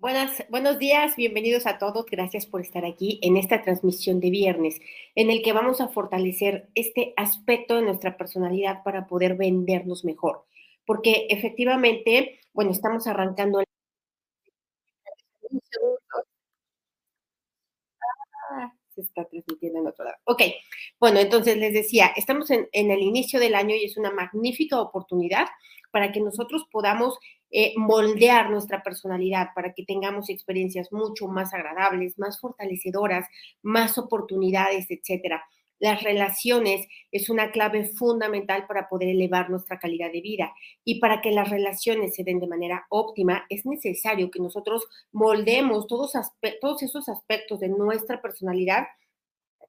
Buenas, buenos días, bienvenidos a todos. Gracias por estar aquí en esta transmisión de viernes, en el que vamos a fortalecer este aspecto de nuestra personalidad para poder vendernos mejor. Porque efectivamente, bueno, estamos arrancando. Ah, se está transmitiendo en otro lado. Ok, bueno, entonces les decía, estamos en el inicio del año y es una magnífica oportunidad para que nosotros podamos eh, moldear nuestra personalidad para que tengamos experiencias mucho más agradables, más fortalecedoras, más oportunidades, etcétera. Las relaciones es una clave fundamental para poder elevar nuestra calidad de vida y para que las relaciones se den de manera óptima es necesario que nosotros moldemos todos, todos esos aspectos de nuestra personalidad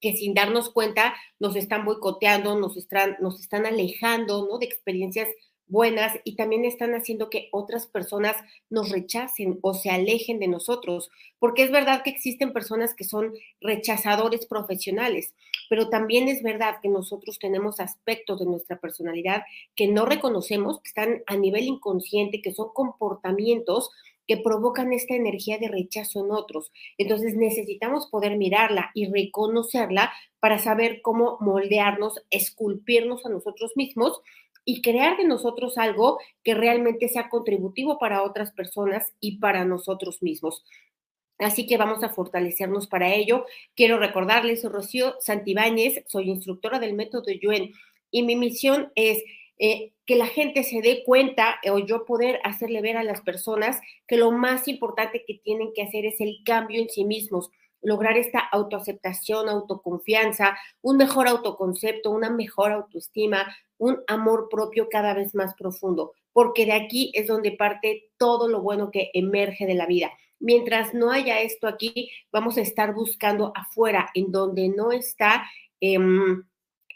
que sin darnos cuenta nos están boicoteando, nos están, nos están alejando ¿no? de experiencias buenas y también están haciendo que otras personas nos rechacen o se alejen de nosotros, porque es verdad que existen personas que son rechazadores profesionales, pero también es verdad que nosotros tenemos aspectos de nuestra personalidad que no reconocemos, que están a nivel inconsciente, que son comportamientos que provocan esta energía de rechazo en otros. Entonces necesitamos poder mirarla y reconocerla para saber cómo moldearnos, esculpirnos a nosotros mismos y crear de nosotros algo que realmente sea contributivo para otras personas y para nosotros mismos. Así que vamos a fortalecernos para ello. Quiero recordarles, soy Rocío Santibáñez, soy instructora del método Yuen y mi misión es eh, que la gente se dé cuenta o yo poder hacerle ver a las personas que lo más importante que tienen que hacer es el cambio en sí mismos lograr esta autoaceptación, autoconfianza, un mejor autoconcepto, una mejor autoestima, un amor propio cada vez más profundo, porque de aquí es donde parte todo lo bueno que emerge de la vida. Mientras no haya esto aquí, vamos a estar buscando afuera, en donde no está em,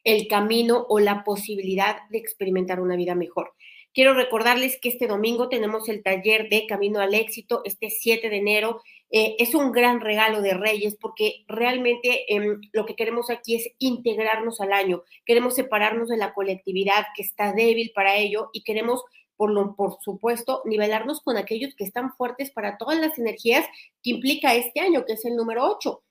el camino o la posibilidad de experimentar una vida mejor. Quiero recordarles que este domingo tenemos el taller de Camino al Éxito, este 7 de enero. Eh, es un gran regalo de Reyes porque realmente em, lo que queremos aquí es integrarnos al año. Queremos separarnos de la colectividad que está débil para ello y queremos, por, lo, por supuesto, nivelarnos con aquellos que están fuertes para todas las energías que implica este año, que es el número 8.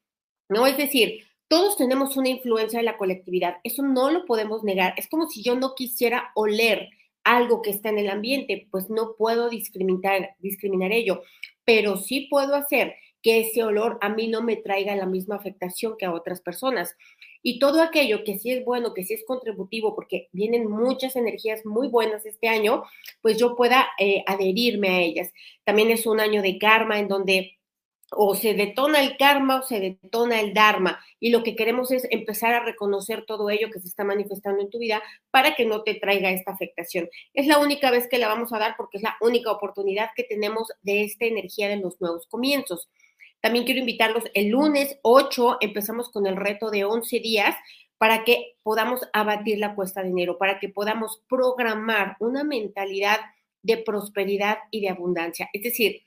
¿No? Es decir, todos tenemos una influencia de la colectividad. Eso no lo podemos negar. Es como si yo no quisiera oler algo que está en el ambiente, pues no puedo discriminar, discriminar ello, pero sí puedo hacer que ese olor a mí no me traiga la misma afectación que a otras personas. Y todo aquello que sí es bueno, que sí es contributivo, porque vienen muchas energías muy buenas este año, pues yo pueda eh, adherirme a ellas. También es un año de karma en donde o se detona el karma o se detona el dharma. Y lo que queremos es empezar a reconocer todo ello que se está manifestando en tu vida para que no te traiga esta afectación. Es la única vez que la vamos a dar porque es la única oportunidad que tenemos de esta energía de los nuevos comienzos. También quiero invitarlos el lunes 8, empezamos con el reto de 11 días para que podamos abatir la cuesta de dinero, para que podamos programar una mentalidad de prosperidad y de abundancia. Es decir,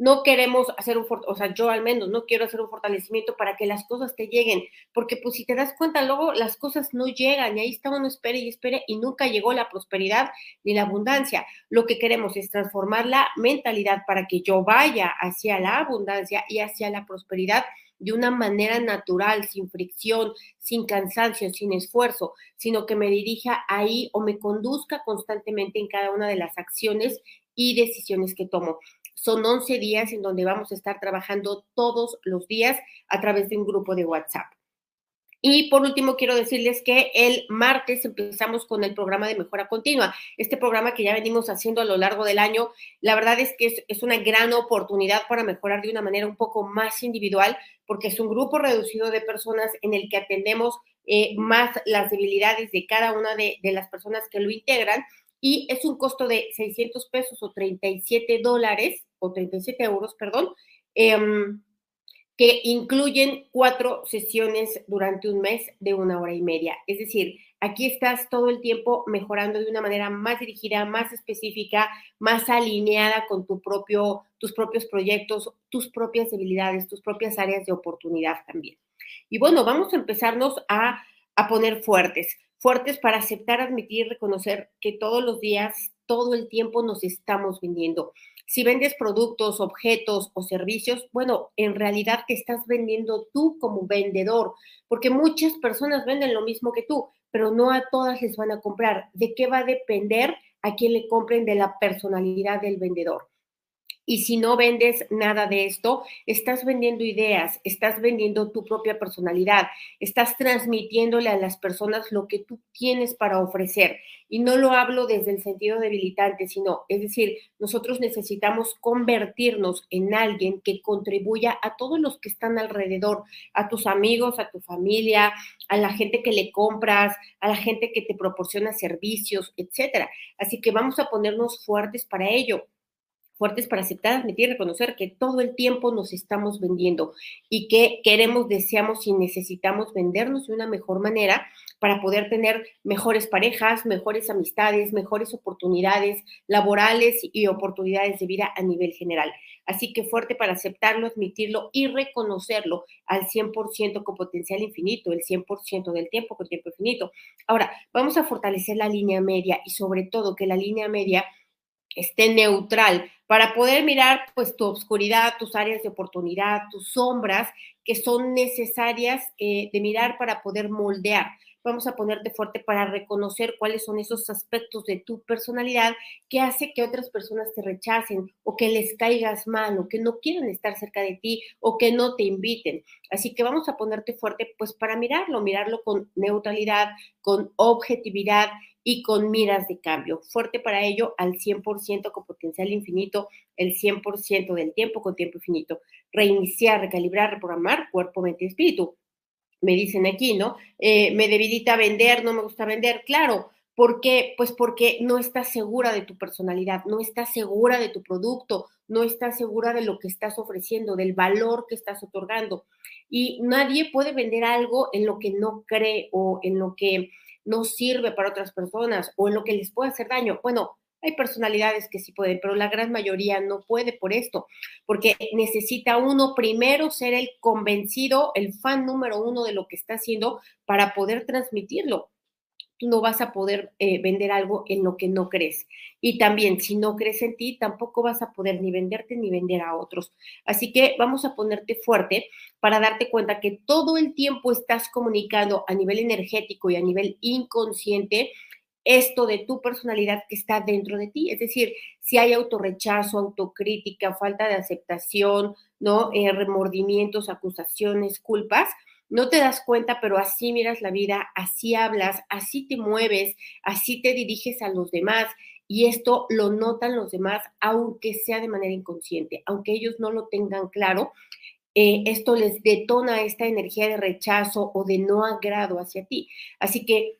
no queremos hacer un, o sea, yo al menos no quiero hacer un fortalecimiento para que las cosas te lleguen, porque pues si te das cuenta, luego las cosas no llegan y ahí está uno espere y espere y nunca llegó la prosperidad ni la abundancia. Lo que queremos es transformar la mentalidad para que yo vaya hacia la abundancia y hacia la prosperidad de una manera natural, sin fricción, sin cansancio, sin esfuerzo, sino que me dirija ahí o me conduzca constantemente en cada una de las acciones y decisiones que tomo. Son 11 días en donde vamos a estar trabajando todos los días a través de un grupo de WhatsApp. Y por último, quiero decirles que el martes empezamos con el programa de mejora continua. Este programa que ya venimos haciendo a lo largo del año, la verdad es que es, una gran oportunidad para mejorar de una manera un poco más individual, porque es un grupo reducido de personas en el que atendemos eh, más las debilidades de cada una de, de las personas que lo integran. Y es un costo de 600 pesos o 37 dólares o 37 euros, perdón, em, que incluyen cuatro sesiones durante un mes de una hora y media. Es decir, aquí estás todo el tiempo mejorando de una manera más dirigida, más específica, más alineada con tu propio, tus propios proyectos, tus propias debilidades, tus propias áreas de oportunidad también. Y bueno, vamos a empezarnos a, a poner fuertes, fuertes para aceptar, admitir, reconocer que todos los días todo el tiempo nos estamos vendiendo. Si vendes productos, objetos o servicios, bueno, en realidad te estás vendiendo tú como vendedor, porque muchas personas venden lo mismo que tú, pero no a todas les van a comprar. ¿De qué va a depender a quién le compren de la personalidad del vendedor? Y si no vendes nada de esto, estás vendiendo ideas, estás vendiendo tu propia personalidad, estás transmitiéndole a las personas lo que tú tienes para ofrecer. Y no lo hablo desde el sentido debilitante, sino, es decir, nosotros necesitamos convertirnos en alguien que contribuya a todos los que están alrededor, a tus amigos, a tu familia, a la gente que le compras, a la gente que te proporciona servicios, etcétera. Así que vamos a ponernos fuertes para ello fuertes para aceptar, admitir, y reconocer que todo el tiempo nos estamos vendiendo y que queremos, deseamos y necesitamos vendernos de una mejor manera para poder tener mejores parejas, mejores amistades, mejores oportunidades laborales y oportunidades de vida a nivel general. Así que fuerte para aceptarlo, admitirlo y reconocerlo al 100% con potencial infinito, el 100% del tiempo con tiempo infinito. Ahora, vamos a fortalecer la línea media y sobre todo que la línea media esté neutral para poder mirar pues tu obscuridad, tus áreas de oportunidad, tus sombras que son necesarias eh, de mirar para poder moldear. Vamos a ponerte fuerte para reconocer cuáles son esos aspectos de tu personalidad que hace que otras personas te rechacen o que les caigas mal o que no quieren estar cerca de ti o que no te inviten. Así que vamos a ponerte fuerte pues para mirarlo, mirarlo con neutralidad, con objetividad y con miras de cambio. Fuerte para ello al 100% con potencial infinito, el 100% del tiempo con tiempo infinito. Reiniciar, recalibrar, reprogramar cuerpo, mente y espíritu. Me dicen aquí, ¿no? Eh, me debilita vender, no me gusta vender. Claro, ¿por qué? Pues porque no estás segura de tu personalidad, no estás segura de tu producto, no estás segura de lo que estás ofreciendo, del valor que estás otorgando. Y nadie puede vender algo en lo que no cree o en lo que no sirve para otras personas o en lo que les puede hacer daño. Bueno, hay personalidades que sí pueden, pero la gran mayoría no puede por esto, porque necesita uno primero ser el convencido, el fan número uno de lo que está haciendo para poder transmitirlo tú no vas a poder eh, vender algo en lo que no crees. Y también, si no crees en ti, tampoco vas a poder ni venderte ni vender a otros. Así que vamos a ponerte fuerte para darte cuenta que todo el tiempo estás comunicando a nivel energético y a nivel inconsciente esto de tu personalidad que está dentro de ti. Es decir, si hay autorrechazo, autocrítica, falta de aceptación, ¿no? Eh, remordimientos, acusaciones, culpas, no te das cuenta, pero así miras la vida, así hablas, así te mueves, así te diriges a los demás. Y esto lo notan los demás, aunque sea de manera inconsciente, aunque ellos no lo tengan claro, eh, esto les detona esta energía de rechazo o de no agrado hacia ti. Así que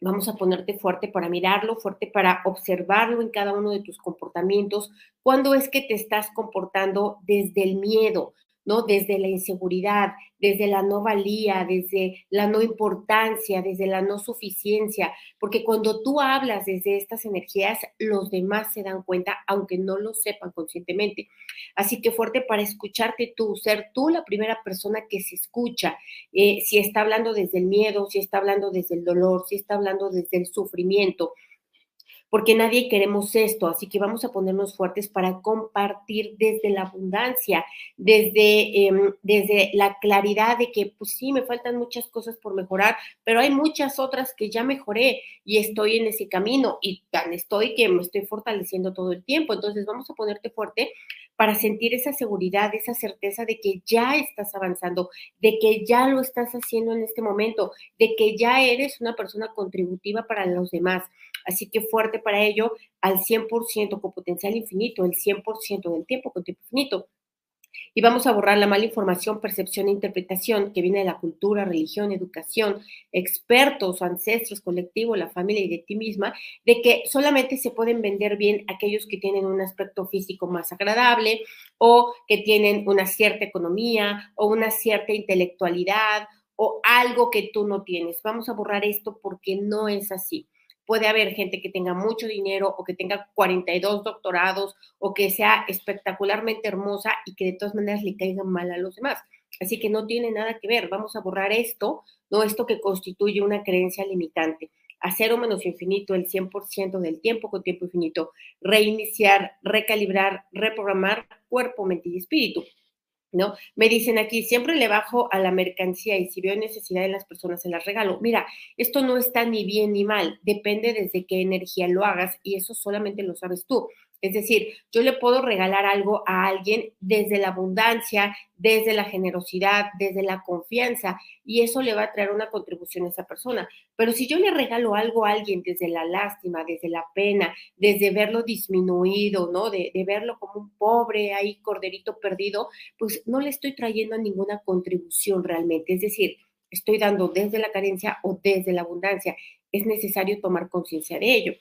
vamos a ponerte fuerte para mirarlo, fuerte para observarlo en cada uno de tus comportamientos. ¿Cuándo es que te estás comportando desde el miedo? ¿No? Desde la inseguridad, desde la no valía, desde la no importancia, desde la no suficiencia, porque cuando tú hablas desde estas energías, los demás se dan cuenta, aunque no lo sepan conscientemente. Así que fuerte para escucharte tú, ser tú la primera persona que se escucha, eh, si está hablando desde el miedo, si está hablando desde el dolor, si está hablando desde el sufrimiento porque nadie queremos esto, así que vamos a ponernos fuertes para compartir desde la abundancia, desde, em, desde la claridad de que, pues sí, me faltan muchas cosas por mejorar, pero hay muchas otras que ya mejoré y estoy en ese camino y tan estoy que me estoy fortaleciendo todo el tiempo. Entonces vamos a ponerte fuerte para sentir esa seguridad, esa certeza de que ya estás avanzando, de que ya lo estás haciendo en este momento, de que ya eres una persona contributiva para los demás. Así que fuerte para ello al 100% con potencial infinito, el 100% del tiempo con tiempo infinito. Y vamos a borrar la mala información, percepción e interpretación que viene de la cultura, religión, educación, expertos, ancestros, colectivo, la familia y de ti misma, de que solamente se pueden vender bien aquellos que tienen un aspecto físico más agradable o que tienen una cierta economía o una cierta intelectualidad o algo que tú no tienes. Vamos a borrar esto porque no es así puede haber gente que tenga mucho dinero o que tenga 42 doctorados o que sea espectacularmente hermosa y que de todas maneras le caigan mal a los demás. Así que no tiene nada que ver. Vamos a borrar esto, no esto que constituye una creencia limitante. a cero menos infinito el 100% del tiempo con tiempo infinito, reiniciar, recalibrar, reprogramar cuerpo, mente y espíritu. ¿No? Me dicen aquí, siempre le bajo a la mercancía y si veo necesidad de las personas se las regalo. Mira, esto no está ni bien ni mal, depende desde qué energía lo hagas y eso solamente lo sabes tú. Es decir, yo le puedo regalar algo a alguien desde la abundancia, desde la generosidad, desde la confianza, y eso le va a traer una contribución a esa persona. Pero si yo le regalo algo a alguien desde la lástima, desde la pena, desde verlo disminuido, ¿no? De, verlo como un pobre ahí, corderito perdido, pues no le estoy trayendo ninguna contribución realmente. Es decir, estoy dando desde la carencia o desde la abundancia. Es necesario tomar conciencia de ello.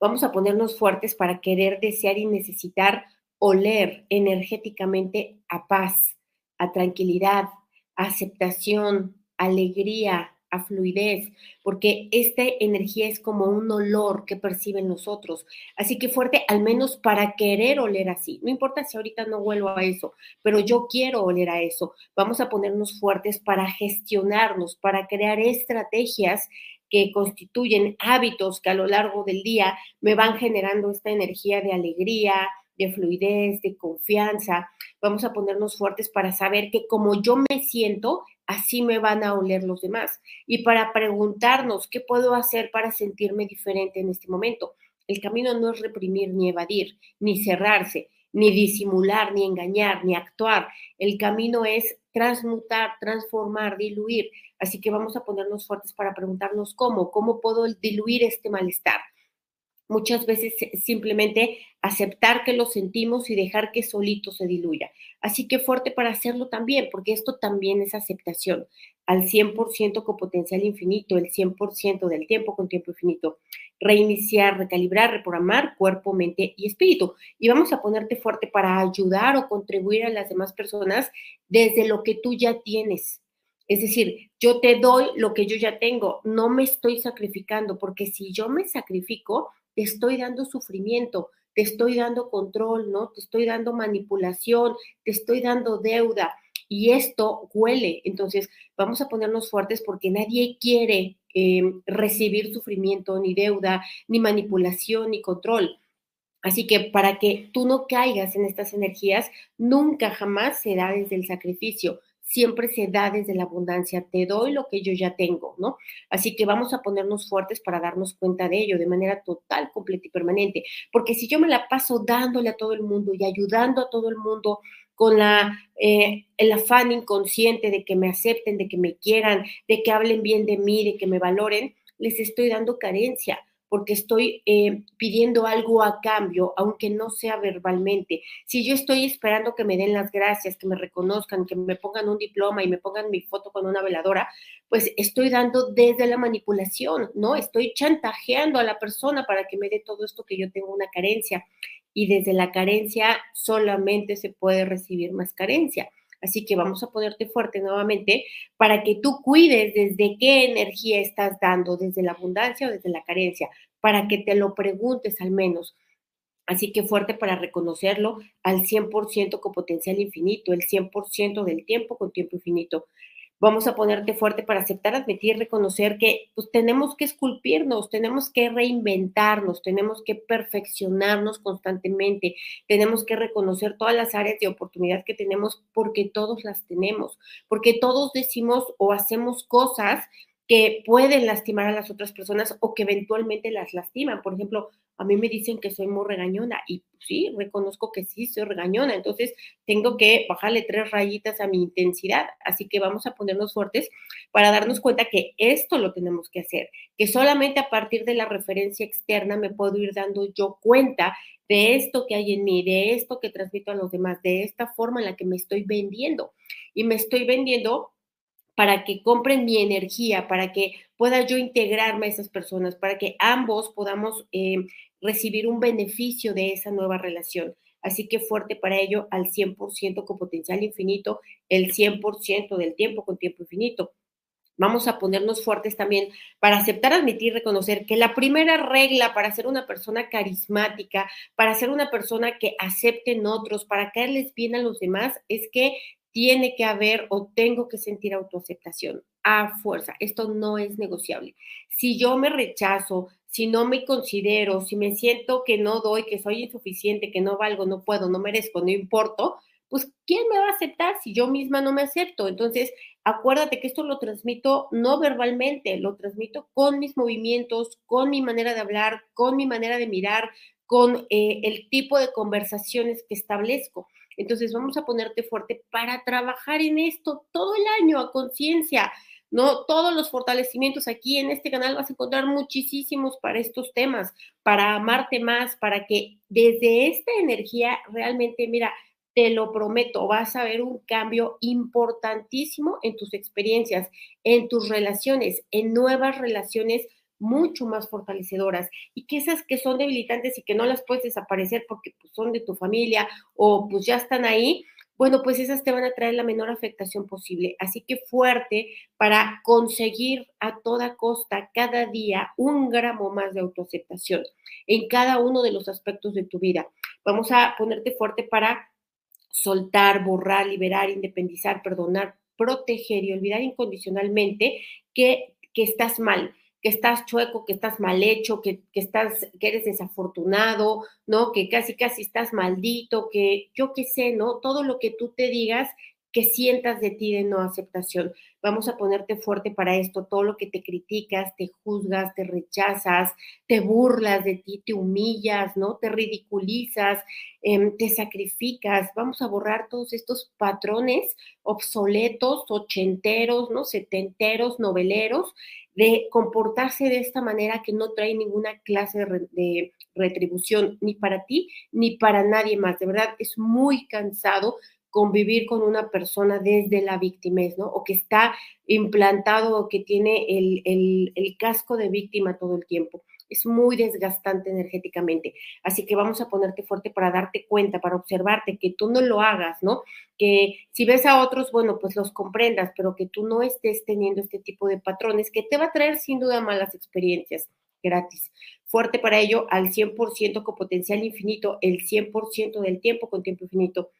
Vamos a ponernos fuertes para querer, desear y necesitar oler energéticamente a paz, a tranquilidad, aceptación, alegría, a fluidez, porque esta energía es como un olor que perciben los otros. Así que fuerte, al menos para querer oler así. No importa si ahorita no vuelvo a eso, pero yo quiero oler a eso. Vamos a ponernos fuertes para gestionarnos, para crear estrategias que constituyen hábitos que a lo largo del día me van generando esta energía de alegría, de fluidez, de confianza. Vamos a ponernos fuertes para saber que como yo me siento, así me van a oler los demás. Y para preguntarnos qué puedo hacer para sentirme diferente en este momento. El camino no es reprimir ni evadir, ni cerrarse, ni disimular, ni engañar, ni actuar. El camino es transmutar, transformar, diluir. Así que vamos a ponernos fuertes para preguntarnos cómo, cómo puedo diluir este malestar. Muchas veces simplemente aceptar que lo sentimos y dejar que solito se diluya. Así que fuerte para hacerlo también, porque esto también es aceptación al 100% con potencial infinito, el 100% del tiempo con tiempo infinito. Reiniciar, recalibrar, reprogramar cuerpo, mente y espíritu. Y vamos a ponerte fuerte para ayudar o contribuir a las demás personas desde lo que tú ya tienes. Es decir, yo te doy lo que yo ya tengo, no me estoy sacrificando, porque si yo me sacrifico, te estoy dando sufrimiento, te estoy dando control, ¿no? Te estoy dando manipulación, te estoy dando deuda y esto huele. Entonces, vamos a ponernos fuertes porque nadie quiere em, recibir sufrimiento, ni deuda, ni manipulación, ni control. Así que para que tú no caigas en estas energías, nunca jamás será desde el sacrificio, siempre se da desde la abundancia, te doy lo que yo ya tengo, ¿no? Así que vamos a ponernos fuertes para darnos cuenta de ello de manera total, completa y permanente, porque si yo me la paso dándole a todo el mundo y ayudando a todo el mundo con la, eh, el afán inconsciente de que me acepten, de que me quieran, de que hablen bien de mí, de que me valoren, les estoy dando carencia porque estoy eh, pidiendo algo a cambio, aunque no sea verbalmente. Si yo estoy esperando que me den las gracias, que me reconozcan, que me pongan un diploma y me pongan mi foto con una veladora, pues estoy dando desde la manipulación, ¿no? Estoy chantajeando a la persona para que me dé todo esto que yo tengo una carencia. Y desde la carencia solamente se puede recibir más carencia. Así que vamos a ponerte fuerte nuevamente para que tú cuides desde qué energía estás dando, desde la abundancia o desde la carencia, para que te lo preguntes al menos. Así que fuerte para reconocerlo al 100% con potencial infinito, el 100% del tiempo con tiempo infinito vamos a ponerte fuerte para aceptar, admitir, reconocer que pues, tenemos que esculpirnos, tenemos que reinventarnos, tenemos que perfeccionarnos constantemente, tenemos que reconocer todas las áreas de oportunidad que tenemos porque todos las tenemos, porque todos decimos o hacemos cosas que pueden lastimar a las otras personas o que eventualmente las lastiman. Por ejemplo, a mí me dicen que soy muy regañona y sí, reconozco que sí, soy regañona, entonces tengo que bajarle tres rayitas a mi intensidad. Así que vamos a ponernos fuertes para darnos cuenta que esto lo tenemos que hacer, que solamente a partir de la referencia externa me puedo ir dando yo cuenta de esto que hay en mí, de esto que transmito a los demás, de esta forma en la que me estoy vendiendo. Y me estoy vendiendo para que compren mi energía, para que pueda yo integrarme a esas personas, para que ambos podamos eh, recibir un beneficio de esa nueva relación. Así que fuerte para ello al 100% con potencial infinito, el 100% del tiempo con tiempo infinito. Vamos a ponernos fuertes también para aceptar, admitir, reconocer que la primera regla para ser una persona carismática, para ser una persona que acepten otros, para caerles bien a los demás, es que tiene que haber o tengo que sentir autoaceptación a fuerza. Esto no es negociable. Si yo me rechazo, si no me considero, si me siento que no doy, que soy insuficiente, que no valgo, no puedo, no merezco, no importo, pues ¿quién me va a aceptar si yo misma no me acepto? Entonces, acuérdate que esto lo transmito no verbalmente, lo transmito con mis movimientos, con mi manera de hablar, con mi manera de mirar, con eh, el tipo de conversaciones que establezco. Entonces, vamos a ponerte fuerte para trabajar en esto todo el año a conciencia. ¿no? Todos los fortalecimientos aquí en este canal vas a encontrar muchísimos para estos temas, para amarte más, para que desde esta energía realmente, mira, te lo prometo, vas a ver un cambio importantísimo en tus experiencias, en tus relaciones, en nuevas relaciones mucho más fortalecedoras y que esas que son debilitantes y que no las puedes desaparecer porque pues, son de tu familia o pues ya están ahí, bueno, pues esas te van a traer la menor afectación posible. Así que fuerte para conseguir a toda costa cada día un gramo más de autoaceptación en cada uno de los aspectos de tu vida. Vamos a ponerte fuerte para soltar, borrar, liberar, independizar, perdonar, proteger y olvidar incondicionalmente que, que estás mal, que estás chueco, que estás mal hecho, que, que, estás, que eres desafortunado, ¿no? Que casi, casi estás maldito, que yo qué sé, ¿no? Todo lo que tú te digas que sientas de ti de no aceptación. Vamos a ponerte fuerte para esto, todo lo que te criticas, te juzgas, te rechazas, te burlas de ti, te humillas, ¿no? Te ridiculizas, em, te sacrificas. Vamos a borrar todos estos patrones obsoletos, ochenteros, ¿no? Setenteros, noveleros, de comportarse de esta manera que no trae ninguna clase de, retribución ni para ti ni para nadie más. De verdad, es muy cansado convivir con una persona desde la víctima, ¿no? O que está implantado o que tiene el, el, casco de víctima todo el tiempo. Es muy desgastante energéticamente. Así que vamos a ponerte fuerte para darte cuenta, para observarte, que tú no lo hagas, ¿no? Que si ves a otros, bueno, pues los comprendas, pero que tú no estés teniendo este tipo de patrones que te va a traer sin duda malas experiencias gratis. Fuerte para ello al 100% con potencial infinito, el 100% del tiempo con tiempo infinito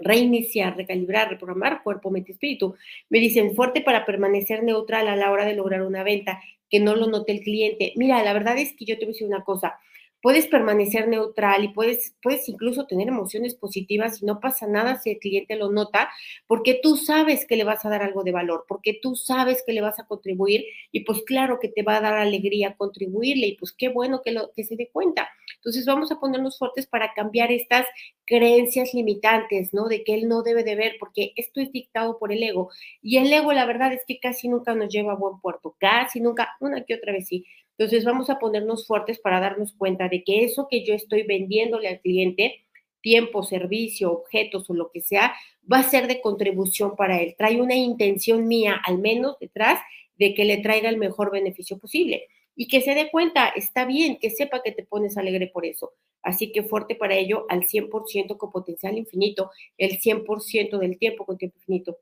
reiniciar, recalibrar, reprogramar cuerpo, mente, espíritu. Me dicen fuerte para permanecer neutral a la hora de lograr una venta, que no lo note el cliente. Mira, la verdad es que yo te voy a decir una cosa, puedes permanecer neutral y puedes, puedes incluso tener emociones positivas y no pasa nada si el cliente lo nota, porque tú sabes que le vas a dar algo de valor, porque tú sabes que le vas a contribuir y pues claro que te va a dar alegría contribuirle y pues qué bueno que, lo, que se dé cuenta. Entonces vamos a ponernos fuertes para cambiar estas creencias limitantes, ¿no? De que él no debe de ver, porque esto es dictado por el ego. Y el ego, la verdad es que casi nunca nos lleva a buen puerto, casi nunca, una que otra vez sí, entonces vamos a ponernos fuertes para darnos cuenta de que eso que yo estoy vendiéndole al cliente, tiempo, servicio, objetos o lo que sea, va a ser de contribución para él. Trae una intención mía, al menos detrás, de que le traiga el mejor beneficio posible. Y que se dé cuenta, está bien, que sepa que te pones alegre por eso. Así que fuerte para ello al 100% con potencial infinito, el 100% del tiempo con tiempo infinito.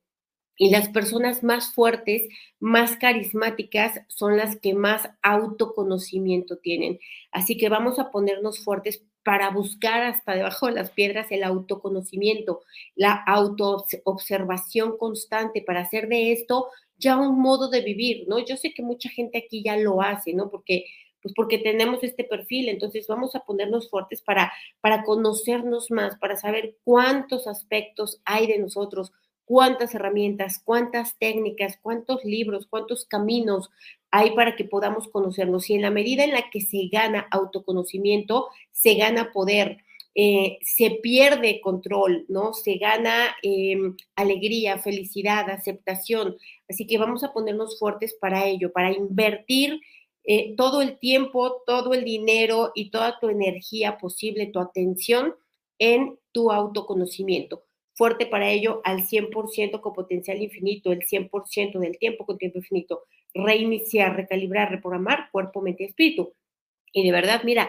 Y las personas más fuertes, más carismáticas, son las que más autoconocimiento tienen. Así que vamos a ponernos fuertes para buscar hasta debajo de las piedras el autoconocimiento, la autoobservación constante, para hacer de esto ya un modo de vivir, ¿no? Yo sé que mucha gente aquí ya lo hace, ¿no? Porque pues porque tenemos este perfil, entonces vamos a ponernos fuertes para, para conocernos más, para saber cuántos aspectos hay de nosotros, cuántas herramientas, cuántas técnicas, cuántos libros, cuántos caminos hay para que podamos conocernos. Y en la medida en la que se gana autoconocimiento, se gana poder, eh, se pierde control, ¿no? Se gana em, alegría, felicidad, aceptación. Así que vamos a ponernos fuertes para ello, para invertir eh, todo el tiempo, todo el dinero y toda tu energía posible, tu atención en tu autoconocimiento fuerte para ello al 100% con potencial infinito, el 100% del tiempo con tiempo infinito, reiniciar, recalibrar, reprogramar cuerpo, mente y espíritu. Y de verdad, mira,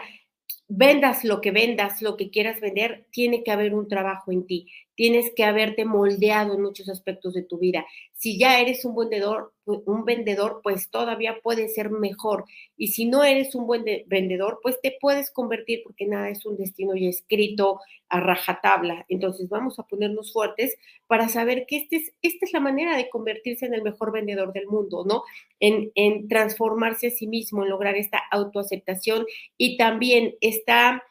vendas lo que vendas, lo que quieras vender, tiene que haber un trabajo en ti tienes que haberte moldeado en muchos aspectos de tu vida. Si ya eres un vendedor, un vendedor, pues todavía puede ser mejor. Y si no eres un buen vendedor, pues te puedes convertir porque nada es un destino ya escrito a rajatabla. Entonces vamos a ponernos fuertes para saber que este es, esta es la manera de convertirse en el mejor vendedor del mundo, ¿no? En, en transformarse a sí mismo, en lograr esta autoaceptación y también esta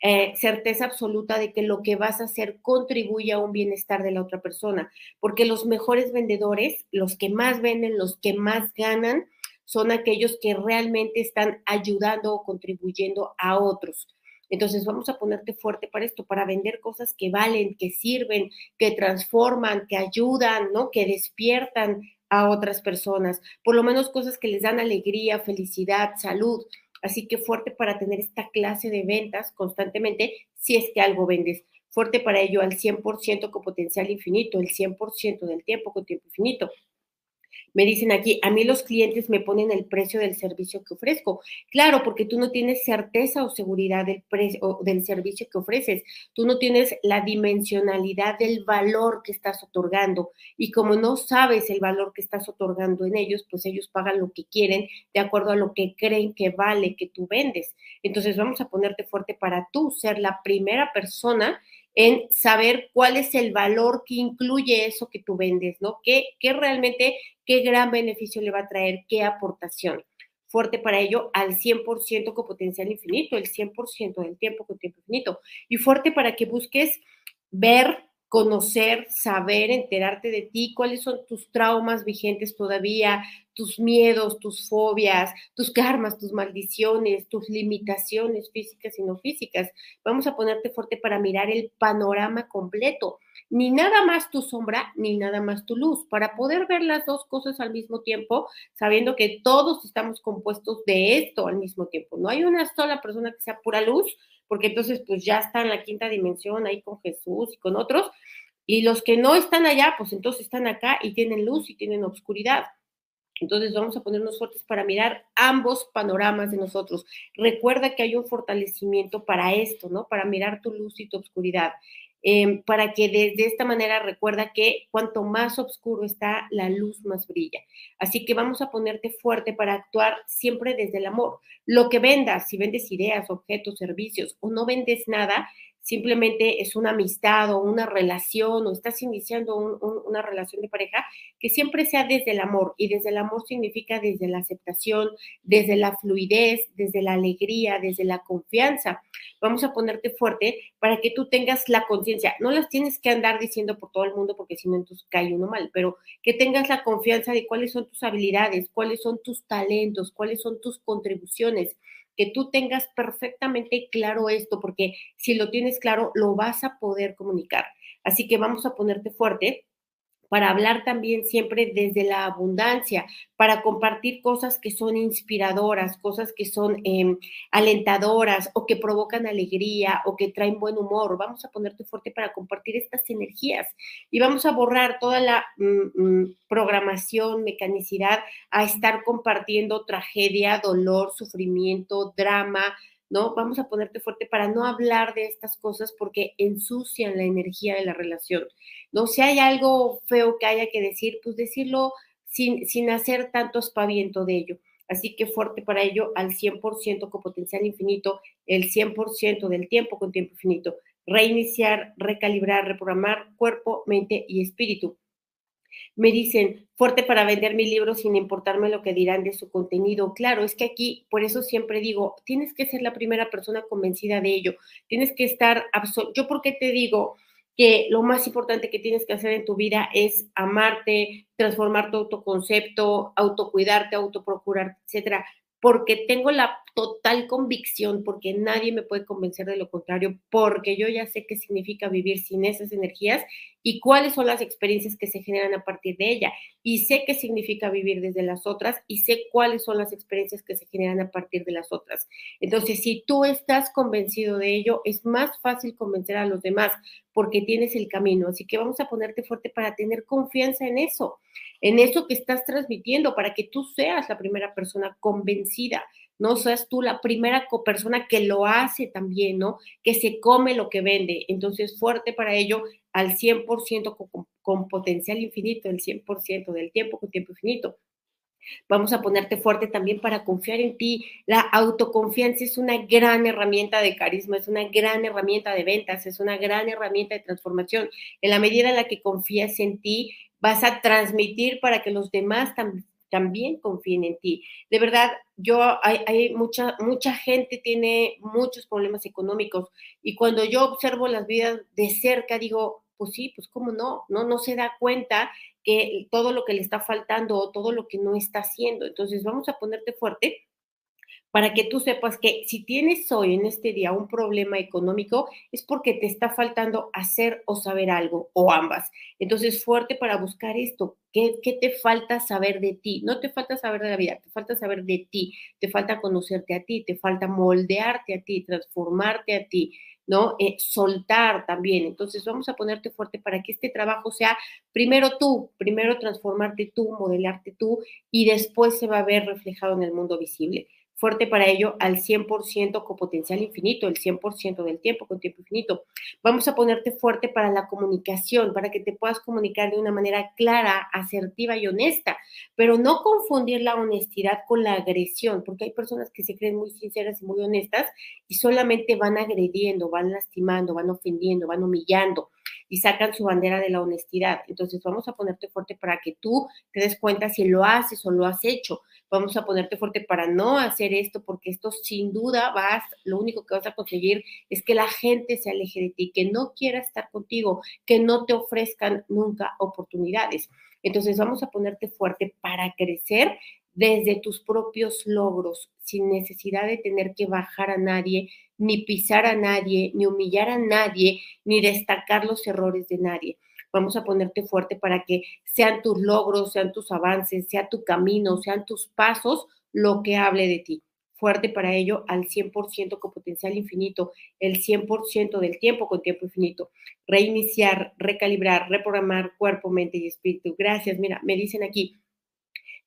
eh, certeza absoluta de que lo que vas a hacer contribuye a un bienestar de la otra persona, porque los mejores vendedores, los que más venden, los que más ganan, son aquellos que realmente están ayudando o contribuyendo a otros. Entonces vamos a ponerte fuerte para esto, para vender cosas que valen, que sirven, que transforman, que ayudan, ¿no? Que despiertan a otras personas, por lo menos cosas que les dan alegría, felicidad, salud. Así que fuerte para tener esta clase de ventas constantemente si es que algo vendes. Fuerte para ello al 100% con potencial infinito, el 100% del tiempo con tiempo infinito. Me dicen aquí, a mí los clientes me ponen el precio del servicio que ofrezco. Claro, porque tú no tienes certeza o seguridad del precio del servicio que ofreces. Tú no tienes la dimensionalidad del valor que estás otorgando. Y como no sabes el valor que estás otorgando en ellos, pues ellos pagan lo que quieren de acuerdo a lo que creen que vale que tú vendes. Entonces vamos a ponerte fuerte para tú ser la primera persona en saber cuál es el valor que incluye eso que tú vendes, ¿no? ¿Qué, qué realmente, qué gran beneficio le va a traer, qué aportación? Fuerte para ello al 100% con potencial infinito, el 100% del tiempo con tiempo infinito. Y fuerte para que busques ver conocer, saber, enterarte de ti, cuáles son tus traumas vigentes todavía, tus miedos, tus fobias, tus karmas, tus maldiciones, tus limitaciones físicas y no físicas. Vamos a ponerte fuerte para mirar el panorama completo. Ni nada más tu sombra, ni nada más tu luz, para poder ver las dos cosas al mismo tiempo, sabiendo que todos estamos compuestos de esto al mismo tiempo. No hay una sola persona que sea pura luz, porque entonces pues ya está en la quinta dimensión ahí con Jesús y con otros, y los que no están allá, pues entonces están acá y tienen luz y tienen oscuridad. Entonces vamos a ponernos fuertes para mirar ambos panoramas de nosotros. Recuerda que hay un fortalecimiento para esto, ¿no? Para mirar tu luz y tu oscuridad. Em, para que de, esta manera recuerda que cuanto más oscuro está, la luz más brilla. Así que vamos a ponerte fuerte para actuar siempre desde el amor. Lo que vendas, si vendes ideas, objetos, servicios o no vendes nada, simplemente es una amistad o una relación o estás iniciando una relación de pareja, que siempre sea desde el amor. Y desde el amor significa desde la aceptación, desde la fluidez, desde la alegría, desde la confianza. Vamos a ponerte fuerte para que tú tengas la conciencia. No las tienes que andar diciendo por todo el mundo porque si no entonces cae uno mal, pero que tengas la confianza de cuáles son tus habilidades, cuáles son tus talentos, cuáles son tus contribuciones que tú tengas perfectamente claro esto, porque si lo tienes claro, lo vas a poder comunicar. Así que vamos a ponerte fuerte para hablar también siempre desde la abundancia, para compartir cosas que son inspiradoras, cosas que son em, alentadoras o que provocan alegría o que traen buen humor. Vamos a ponerte fuerte para compartir estas energías y vamos a borrar toda la mm, mm, programación, mecanicidad a estar compartiendo tragedia, dolor, sufrimiento, drama, ¿no? Vamos a ponerte fuerte para no hablar de estas cosas porque ensucian la energía de la relación, ¿no? Si hay algo feo que haya que decir, pues decirlo sin, sin hacer tanto espaviento de ello. Así que fuerte para ello al 100% con potencial infinito, el 100% del tiempo con tiempo infinito. Reiniciar, recalibrar, reprogramar cuerpo, mente y espíritu me dicen, fuerte para vender mi libro sin importarme lo que dirán de su contenido. Claro, es que aquí, por eso siempre digo, tienes que ser la primera persona convencida de ello. Tienes que estar, yo porque te digo que lo más importante que tienes que hacer en tu vida es amarte, transformar tu autoconcepto, autocuidarte, autoprocurarte, etcétera porque tengo la total convicción, porque nadie me puede convencer de lo contrario, porque yo ya sé qué significa vivir sin esas energías y cuáles son las experiencias que se generan a partir de ella. Y sé qué significa vivir desde las otras y sé cuáles son las experiencias que se generan a partir de las otras. Entonces, si tú estás convencido de ello, es más fácil convencer a los demás porque tienes el camino. Así que vamos a ponerte fuerte para tener confianza en eso en eso que estás transmitiendo para que tú seas la primera persona convencida no seas tú la primera persona que lo hace también, ¿no? Que se come lo que vende. Entonces, fuerte para ello al 100% con, con potencial infinito, el 100% del tiempo con tiempo infinito. Vamos a ponerte fuerte también para confiar en ti. La autoconfianza es una gran herramienta de carisma, es una gran herramienta de ventas, es una gran herramienta de transformación. En la medida en la que confías en ti, vas a transmitir para que los demás también confíen en ti. De verdad, yo hay, mucha, mucha gente tiene muchos problemas económicos y cuando yo observo las vidas de cerca, digo, pues sí, pues cómo no, no, no se da cuenta que todo lo que le está faltando o todo lo que no está haciendo. Entonces, vamos a ponerte fuerte para que tú sepas que si tienes hoy en este día un problema económico es porque te está faltando hacer o saber algo o ambas. Entonces, fuerte para buscar esto. ¿Qué, ¿Qué, te falta saber de ti? No te falta saber de la vida, te falta saber de ti, te falta conocerte a ti, te falta moldearte a ti, transformarte a ti. ¿no? Eh, soltar también. Entonces vamos a ponerte fuerte para que este trabajo sea primero tú, primero transformarte tú, modelarte tú y después se va a ver reflejado en el mundo visible fuerte para ello al 100% con potencial infinito, el 100% del tiempo con tiempo infinito. Vamos a ponerte fuerte para la comunicación, para que te puedas comunicar de una manera clara, asertiva y honesta, pero no confundir la honestidad con la agresión, porque hay personas que se creen muy sinceras y muy honestas y solamente van agrediendo, van lastimando, van ofendiendo, van humillando y sacan su bandera de la honestidad. Entonces vamos a ponerte fuerte para que tú te des cuenta si lo haces o lo has hecho. Vamos a ponerte fuerte para no hacer esto, porque esto sin duda vas, lo único que vas a conseguir es que la gente se aleje de ti, que no quiera estar contigo, que no te ofrezcan nunca oportunidades. Entonces vamos a ponerte fuerte para crecer desde tus propios logros, sin necesidad de tener que bajar a nadie, ni pisar a nadie, ni humillar a nadie, ni destacar los errores de nadie. Vamos a ponerte fuerte para que sean tus logros, sean tus avances, sea tu camino, sean tus pasos lo que hable de ti. Fuerte para ello al 100% con potencial infinito, el 100% del tiempo con tiempo infinito. Reiniciar, recalibrar, reprogramar cuerpo, mente y espíritu. Gracias. Mira, me dicen aquí,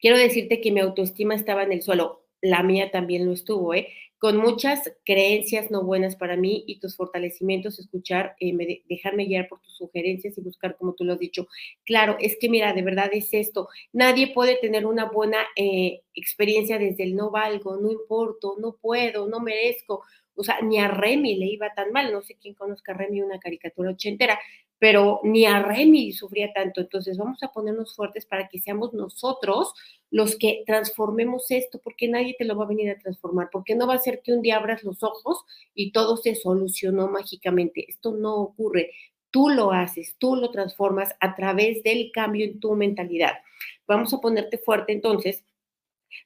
Quiero decirte que mi autoestima estaba en el suelo, la mía también lo estuvo, ¿eh? Con muchas creencias no buenas para mí y tus fortalecimientos, escuchar, eh, dejarme guiar por tus sugerencias y buscar como tú lo has dicho. Claro, es que mira, de verdad es esto. Nadie puede tener una buena eh, experiencia desde el no valgo, no importo, no puedo, no merezco. O sea, ni a Remy le iba tan mal. No sé quién conozca a Remy, una caricatura ochentera, pero ni a Remy sufría tanto. Entonces vamos a ponernos fuertes para que seamos nosotros los que transformemos esto, porque nadie te lo va a venir a transformar, porque no va a ser que un día abras los ojos y todo se solucionó mágicamente. Esto no ocurre. Tú lo haces, tú lo transformas a través del cambio en tu mentalidad. Vamos a ponerte fuerte entonces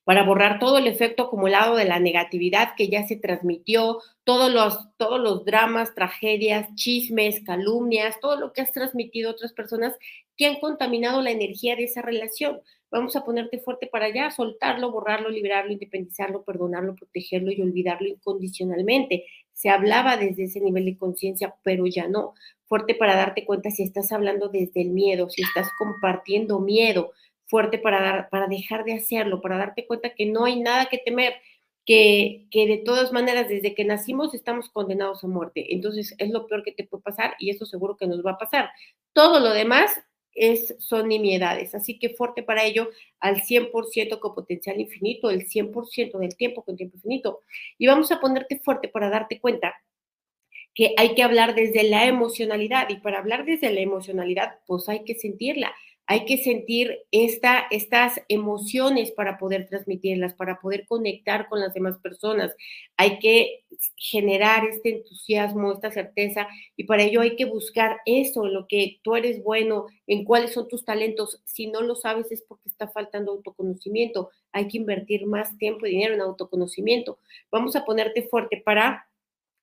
para borrar todo el efecto acumulado de la negatividad que ya se transmitió, todos los, todos los dramas, tragedias, chismes, calumnias, todo lo que has transmitido a otras personas que han contaminado la energía de esa relación. Vamos a ponerte fuerte para allá, soltarlo, borrarlo, liberarlo, independizarlo, perdonarlo, protegerlo y olvidarlo incondicionalmente. Se hablaba desde ese nivel de conciencia, pero ya no. Fuerte para darte cuenta si estás hablando desde el miedo, si estás compartiendo miedo, fuerte para, dar, para dejar de hacerlo, para darte cuenta que no hay nada que temer, que, que de todas maneras desde que nacimos estamos condenados a muerte. Entonces es lo peor que te puede pasar y eso seguro que nos va a pasar. Todo lo demás es, son nimiedades, así que fuerte para ello al 100% con potencial infinito, el 100% del tiempo con tiempo infinito. Y vamos a ponerte fuerte para darte cuenta que hay que hablar desde la emocionalidad y para hablar desde la emocionalidad, pues hay que sentirla, hay que sentir esta, estas emociones para poder transmitirlas, para poder conectar con las demás personas. Hay que generar este entusiasmo, esta certeza, y para ello hay que buscar eso, lo que tú eres bueno, en cuáles son tus talentos. Si no lo sabes es porque está faltando autoconocimiento. Hay que invertir más tiempo y dinero en autoconocimiento. Vamos a ponerte fuerte para,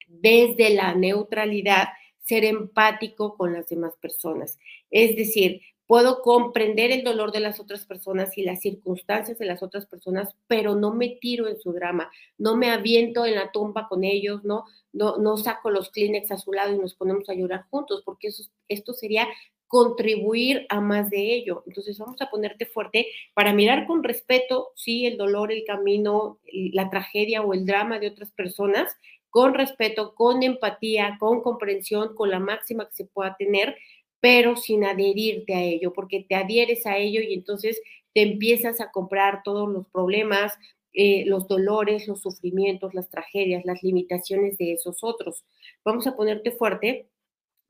desde la neutralidad, ser empático con las demás personas. Es decir, puedo comprender el dolor de las otras personas y las circunstancias de las otras personas, pero no me tiro en su drama, no me aviento en la tumba con ellos, no, no, no saco los Kleenex a su lado y nos ponemos a llorar juntos, porque eso, esto sería contribuir a más de ello. Entonces vamos a ponerte fuerte para mirar con respeto, sí, el dolor, el camino, la tragedia o el drama de otras personas, con respeto, con empatía, con comprensión, con la máxima que se pueda tener, pero sin adherirte a ello, porque te adhieres a ello y entonces te empiezas a comprar todos los problemas, eh, los dolores, los sufrimientos, las tragedias, las limitaciones de esos otros. Vamos a ponerte fuerte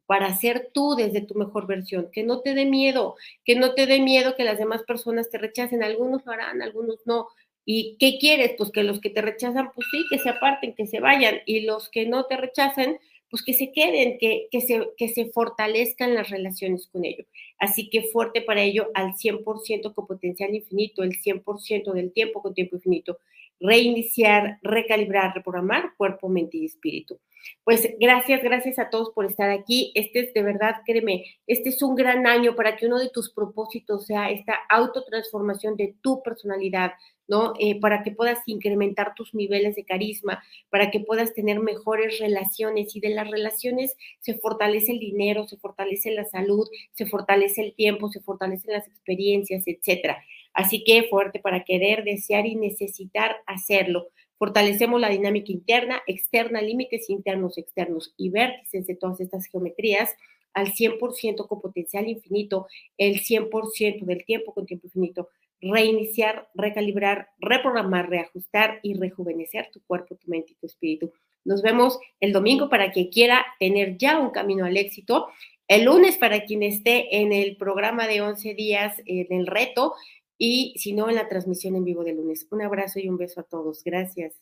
para ser tú desde tu mejor versión, que no te dé miedo, que no te dé miedo que las demás personas te rechacen, algunos lo harán, algunos no. ¿Y qué quieres? Pues que los que te rechazan, pues sí, que se aparten, que se vayan, y los que no te rechazan, pues que se queden, que, que, se, que se fortalezcan las relaciones con ellos. Así que fuerte para ello al 100% con potencial infinito, el 100% del tiempo con tiempo infinito. Reiniciar, recalibrar, reprogramar cuerpo, mente y espíritu. Pues gracias, gracias a todos por estar aquí. Este es de verdad, créeme, este es un gran año para que uno de tus propósitos sea esta autotransformación de tu personalidad, Eh, para que puedas incrementar tus niveles de carisma, para que puedas tener mejores relaciones y de las relaciones se fortalece el dinero, se fortalece la salud, se fortalece el tiempo, se fortalecen las experiencias, etcétera. Así que fuerte para querer, desear y necesitar hacerlo. Fortalecemos la dinámica interna, externa, límites internos, externos y vértices de todas estas geometrías al 100% con potencial infinito, el 100% del tiempo con tiempo infinito, reiniciar, recalibrar, reprogramar, reajustar y rejuvenecer tu cuerpo, tu mente y tu espíritu. Nos vemos el domingo para quien quiera tener ya un camino al éxito. El lunes para quien esté en el programa de 11 días, en el reto, y si no, en la transmisión en vivo de lunes. Un abrazo y un beso a todos. Gracias.